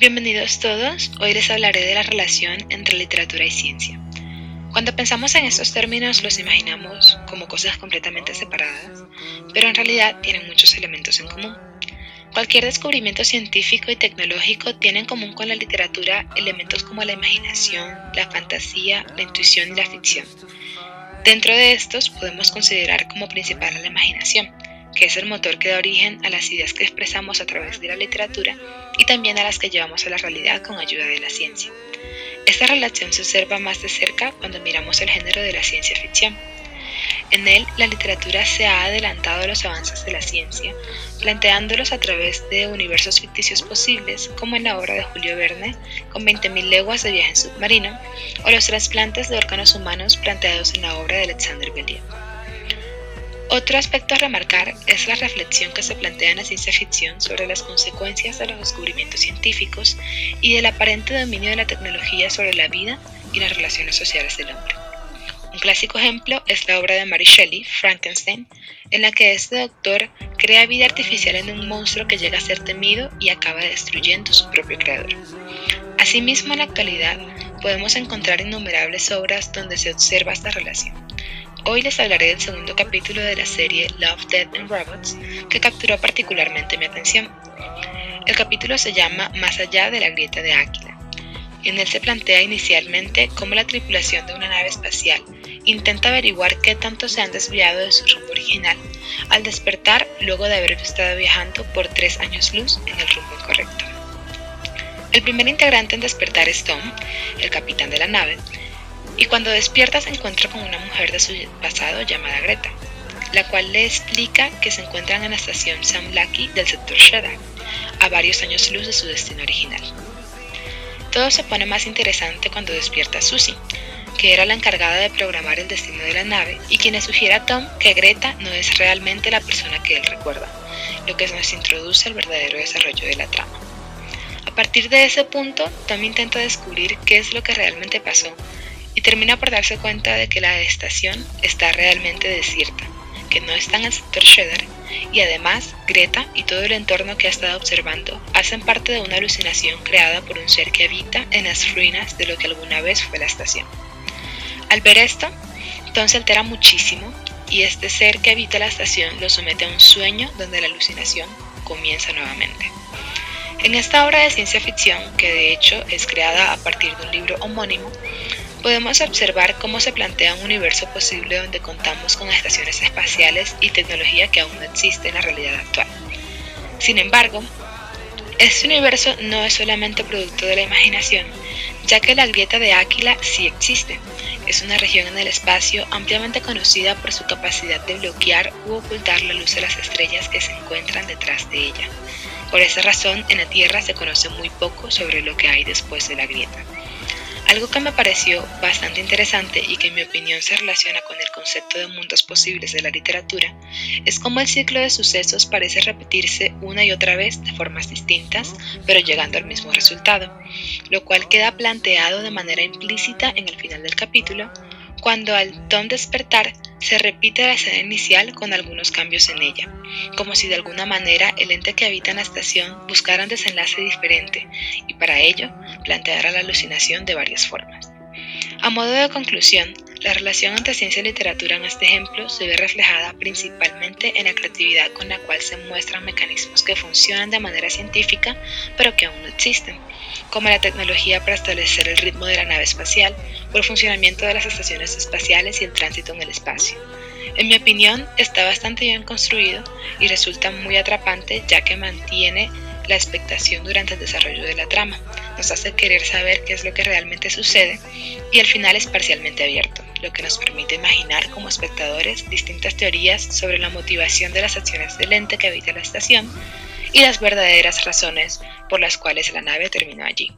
Bienvenidos todos, hoy les hablaré de la relación entre literatura y ciencia. Cuando pensamos en estos términos los imaginamos como cosas completamente separadas, pero en realidad tienen muchos elementos en común. Cualquier descubrimiento científico y tecnológico tiene en común con la literatura elementos como la imaginación, la fantasía, la intuición y la ficción. Dentro de estos podemos considerar como principal a la imaginación, que es el motor que da origen a las ideas que expresamos a través de la literatura y también a las que llevamos a la realidad con ayuda de la ciencia. Esta relación se observa más de cerca cuando miramos el género de la ciencia ficción. En él, la literatura se ha adelantado a los avances de la ciencia, planteándolos a través de universos ficticios posibles, como en la obra de Julio Verne, con 20.000 leguas de viaje en submarino, o los trasplantes de órganos humanos planteados en la obra de Alexander Bellier. Otro aspecto a remarcar es la reflexión que se plantea en la ciencia ficción sobre las consecuencias de los descubrimientos científicos y del aparente dominio de la tecnología sobre la vida y las relaciones sociales del hombre. Un clásico ejemplo es la obra de Mary Shelley, Frankenstein, en la que este doctor crea vida artificial en un monstruo que llega a ser temido y acaba destruyendo su propio creador. Asimismo, en la actualidad podemos encontrar innumerables obras donde se observa esta relación. Hoy les hablaré del segundo capítulo de la serie Love, Death and Robots, que capturó particularmente mi atención. El capítulo se llama Más allá de la grieta de Áquila. En él se plantea inicialmente cómo la tripulación de una nave espacial intenta averiguar qué tanto se han desviado de su rumbo original al despertar luego de haber estado viajando por tres años luz en el rumbo incorrecto. El primer integrante en despertar es Tom, el capitán de la nave, y cuando despierta se encuentra con una mujer de su pasado llamada Greta, la cual le explica que se encuentran en la estación Sam Lucky del sector Shredder, a varios años luz de su destino original. Todo se pone más interesante cuando despierta Susie, que era la encargada de programar el destino de la nave y quien le sugiere a Tom que Greta no es realmente la persona que él recuerda, lo que nos introduce al verdadero desarrollo de la trama. A partir de ese punto, Tom intenta descubrir qué es lo que realmente pasó y termina por darse cuenta de que la estación está realmente desierta, que no está en el sector Shedder y además Greta y todo el entorno que ha estado observando hacen parte de una alucinación creada por un ser que habita en las ruinas de lo que alguna vez fue la estación. Al ver esto, Tom se altera muchísimo y este ser que habita la estación lo somete a un sueño donde la alucinación comienza nuevamente. En esta obra de ciencia ficción, que de hecho es creada a partir de un libro homónimo, podemos observar cómo se plantea un universo posible donde contamos con estaciones espaciales y tecnología que aún no existe en la realidad actual. Sin embargo, este universo no es solamente producto de la imaginación, ya que la grieta de Áquila sí existe. Es una región en el espacio ampliamente conocida por su capacidad de bloquear u ocultar la luz de las estrellas que se encuentran detrás de ella. Por esa razón, en la Tierra se conoce muy poco sobre lo que hay después de la grieta. Algo que me pareció bastante interesante y que en mi opinión se relaciona con el concepto de mundos posibles de la literatura es cómo el ciclo de sucesos parece repetirse una y otra vez de formas distintas, pero llegando al mismo resultado, lo cual queda planteado de manera implícita en el final del capítulo, cuando al Tom despertar se repite la escena inicial con algunos cambios en ella, como si de alguna manera el ente que habita en la estación buscara un desenlace diferente y para ello planteara la alucinación de varias formas. A modo de conclusión, la relación entre ciencia y literatura en este ejemplo se ve reflejada principalmente en la creatividad con la cual se muestran mecanismos que funcionan de manera científica pero que aún no existen, como la tecnología para establecer el ritmo de la nave espacial o el funcionamiento de las estaciones espaciales y el tránsito en el espacio. En mi opinión, está bastante bien construido y resulta muy atrapante ya que mantiene la expectación durante el desarrollo de la trama, nos hace querer saber qué es lo que realmente sucede y el final es parcialmente abierto, lo que nos permite imaginar como espectadores distintas teorías sobre la motivación de las acciones del ente que habita la estación y las verdaderas razones por las cuales la nave terminó allí.